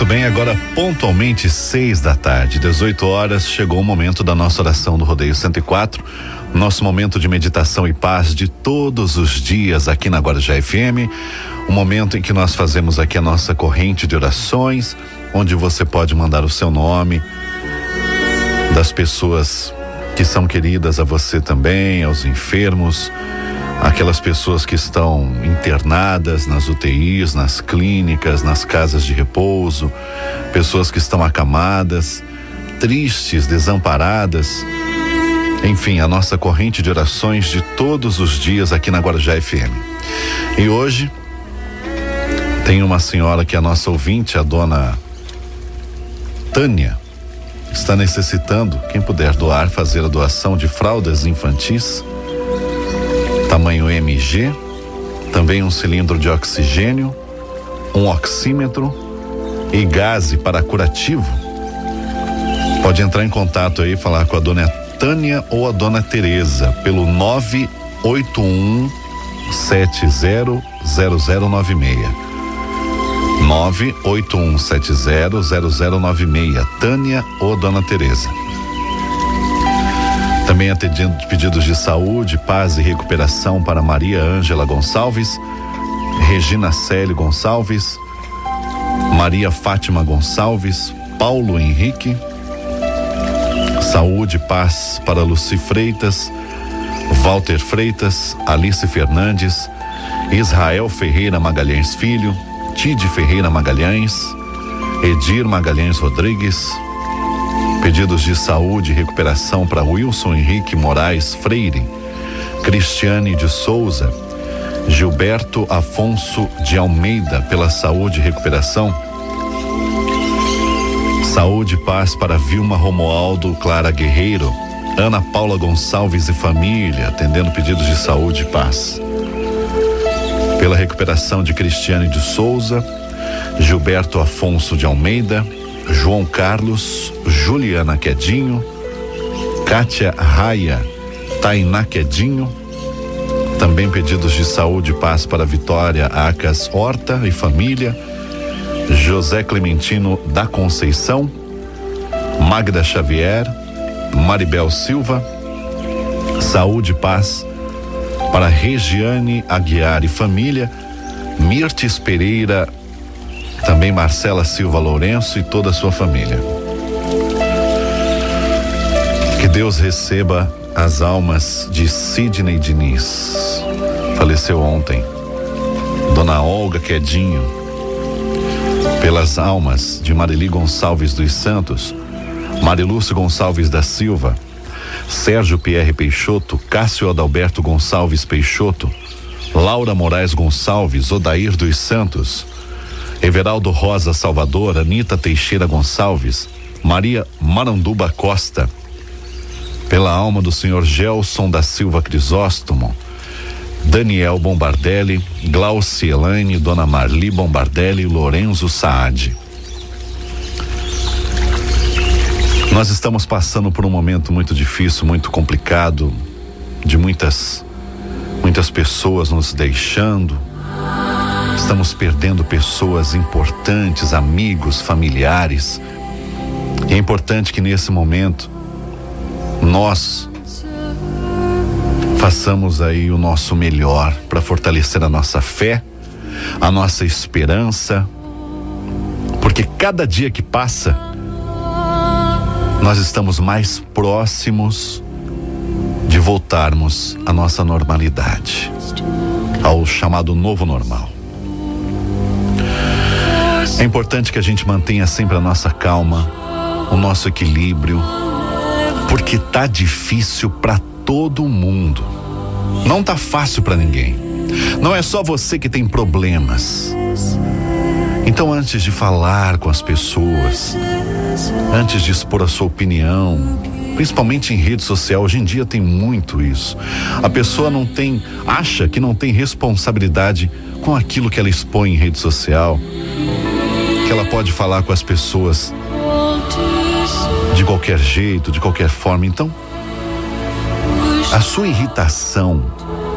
Muito bem, agora pontualmente seis da tarde, 18 horas, chegou o momento da nossa oração do Rodeio 104, nosso momento de meditação e paz de todos os dias aqui na Guarujá FM, o momento em que nós fazemos aqui a nossa corrente de orações, onde você pode mandar o seu nome, das pessoas que são queridas a você também, aos enfermos, aquelas pessoas que estão internadas nas UTIs, nas clínicas, nas casas de repouso, pessoas que estão acamadas, tristes, desamparadas. Enfim, a nossa corrente de orações de todos os dias aqui na Guarujá FM. E hoje tem uma senhora que é a nossa ouvinte, a dona Tânia, está necessitando, quem puder doar, fazer a doação de fraldas infantis tamanho MG, também um cilindro de oxigênio, um oxímetro e gás para curativo. Pode entrar em contato aí, falar com a dona Tânia ou a dona Teresa pelo 981 700096. 981700096. Tânia ou Dona Teresa. Também atendendo pedidos de saúde, paz e recuperação para Maria Ângela Gonçalves, Regina Célio Gonçalves, Maria Fátima Gonçalves, Paulo Henrique. Saúde e paz para Luci Freitas, Walter Freitas, Alice Fernandes, Israel Ferreira Magalhães Filho, Tide Ferreira Magalhães, Edir Magalhães Rodrigues, Pedidos de saúde e recuperação para Wilson Henrique Moraes Freire, Cristiane de Souza, Gilberto Afonso de Almeida pela saúde e recuperação. Saúde e paz para Vilma Romualdo Clara Guerreiro, Ana Paula Gonçalves e família, atendendo pedidos de saúde e paz. Pela recuperação de Cristiane de Souza, Gilberto Afonso de Almeida, João Carlos, Juliana Quedinho, Kátia Raia, Tainá Quedinho, também pedidos de saúde e paz para Vitória Acas Horta e família, José Clementino da Conceição, Magda Xavier, Maribel Silva, saúde e paz para Regiane Aguiar e família, Mirtes Pereira também Marcela Silva Lourenço e toda a sua família. Que Deus receba as almas de Sidney Diniz, faleceu ontem. Dona Olga Quedinho, pelas almas de Marili Gonçalves dos Santos, Marilúcio Gonçalves da Silva, Sérgio Pierre Peixoto, Cássio Adalberto Gonçalves Peixoto, Laura Moraes Gonçalves, Odair dos Santos, Everaldo Rosa Salvador, Anita Teixeira Gonçalves, Maria Maranduba Costa, pela alma do senhor Gelson da Silva Crisóstomo, Daniel Bombardelli, Glauci Elaine, Dona Marli Bombardelli, Lorenzo Saad. Nós estamos passando por um momento muito difícil, muito complicado, de muitas muitas pessoas nos deixando, Estamos perdendo pessoas importantes, amigos, familiares. E é importante que nesse momento nós façamos aí o nosso melhor para fortalecer a nossa fé, a nossa esperança, porque cada dia que passa, nós estamos mais próximos de voltarmos à nossa normalidade, ao chamado novo normal. É importante que a gente mantenha sempre a nossa calma, o nosso equilíbrio, porque tá difícil para todo mundo. Não tá fácil para ninguém. Não é só você que tem problemas. Então, antes de falar com as pessoas, antes de expor a sua opinião, principalmente em rede social, hoje em dia tem muito isso. A pessoa não tem, acha que não tem responsabilidade com aquilo que ela expõe em rede social que ela pode falar com as pessoas de qualquer jeito, de qualquer forma. Então, a sua irritação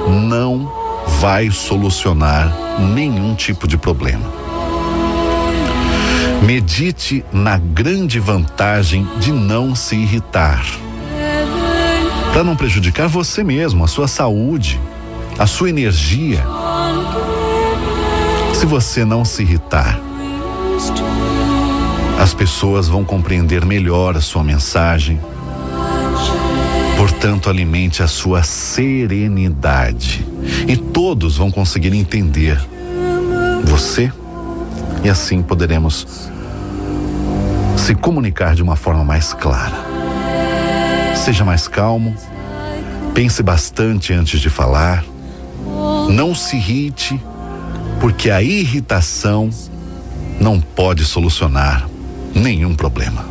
não vai solucionar nenhum tipo de problema. Medite na grande vantagem de não se irritar. Para não prejudicar você mesmo, a sua saúde, a sua energia. Se você não se irritar, as pessoas vão compreender melhor a sua mensagem. Portanto, alimente a sua serenidade. E todos vão conseguir entender. Você e assim poderemos se comunicar de uma forma mais clara. Seja mais calmo, pense bastante antes de falar, não se irrite, porque a irritação não pode solucionar nenhum problema.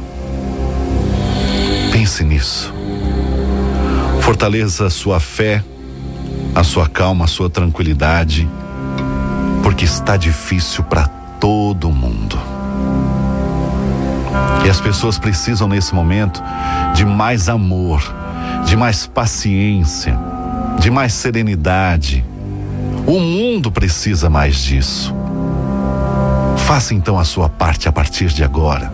Pense nisso. Fortaleça a sua fé, a sua calma, a sua tranquilidade, porque está difícil para todo mundo. E as pessoas precisam nesse momento de mais amor, de mais paciência, de mais serenidade. O mundo precisa mais disso. Faça então a sua parte a partir de agora.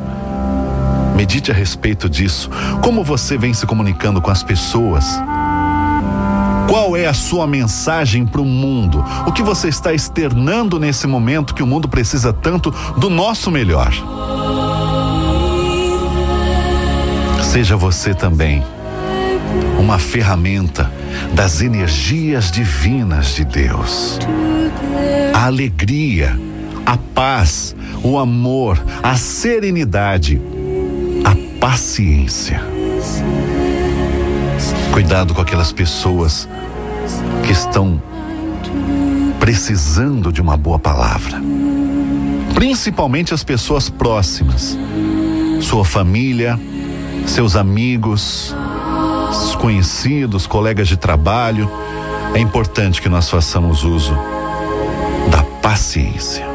Medite a respeito disso. Como você vem se comunicando com as pessoas? Qual é a sua mensagem para o mundo? O que você está externando nesse momento que o mundo precisa tanto do nosso melhor? Seja você também uma ferramenta das energias divinas de Deus. A alegria, a paz, o amor, a serenidade, a paciência. Cuidado com aquelas pessoas que estão precisando de uma boa palavra. Principalmente as pessoas próximas, sua família, seus amigos, conhecidos, colegas de trabalho. É importante que nós façamos uso da paciência.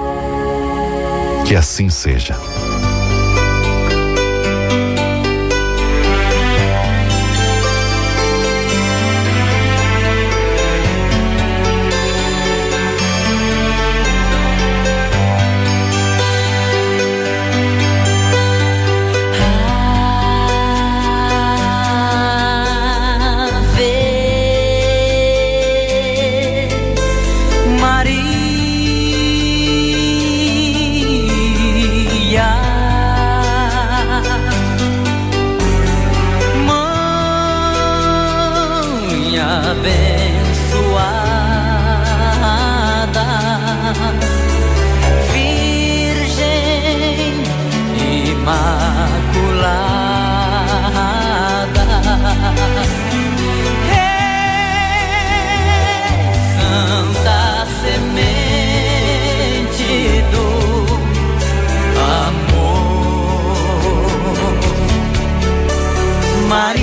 Que assim seja. Maria.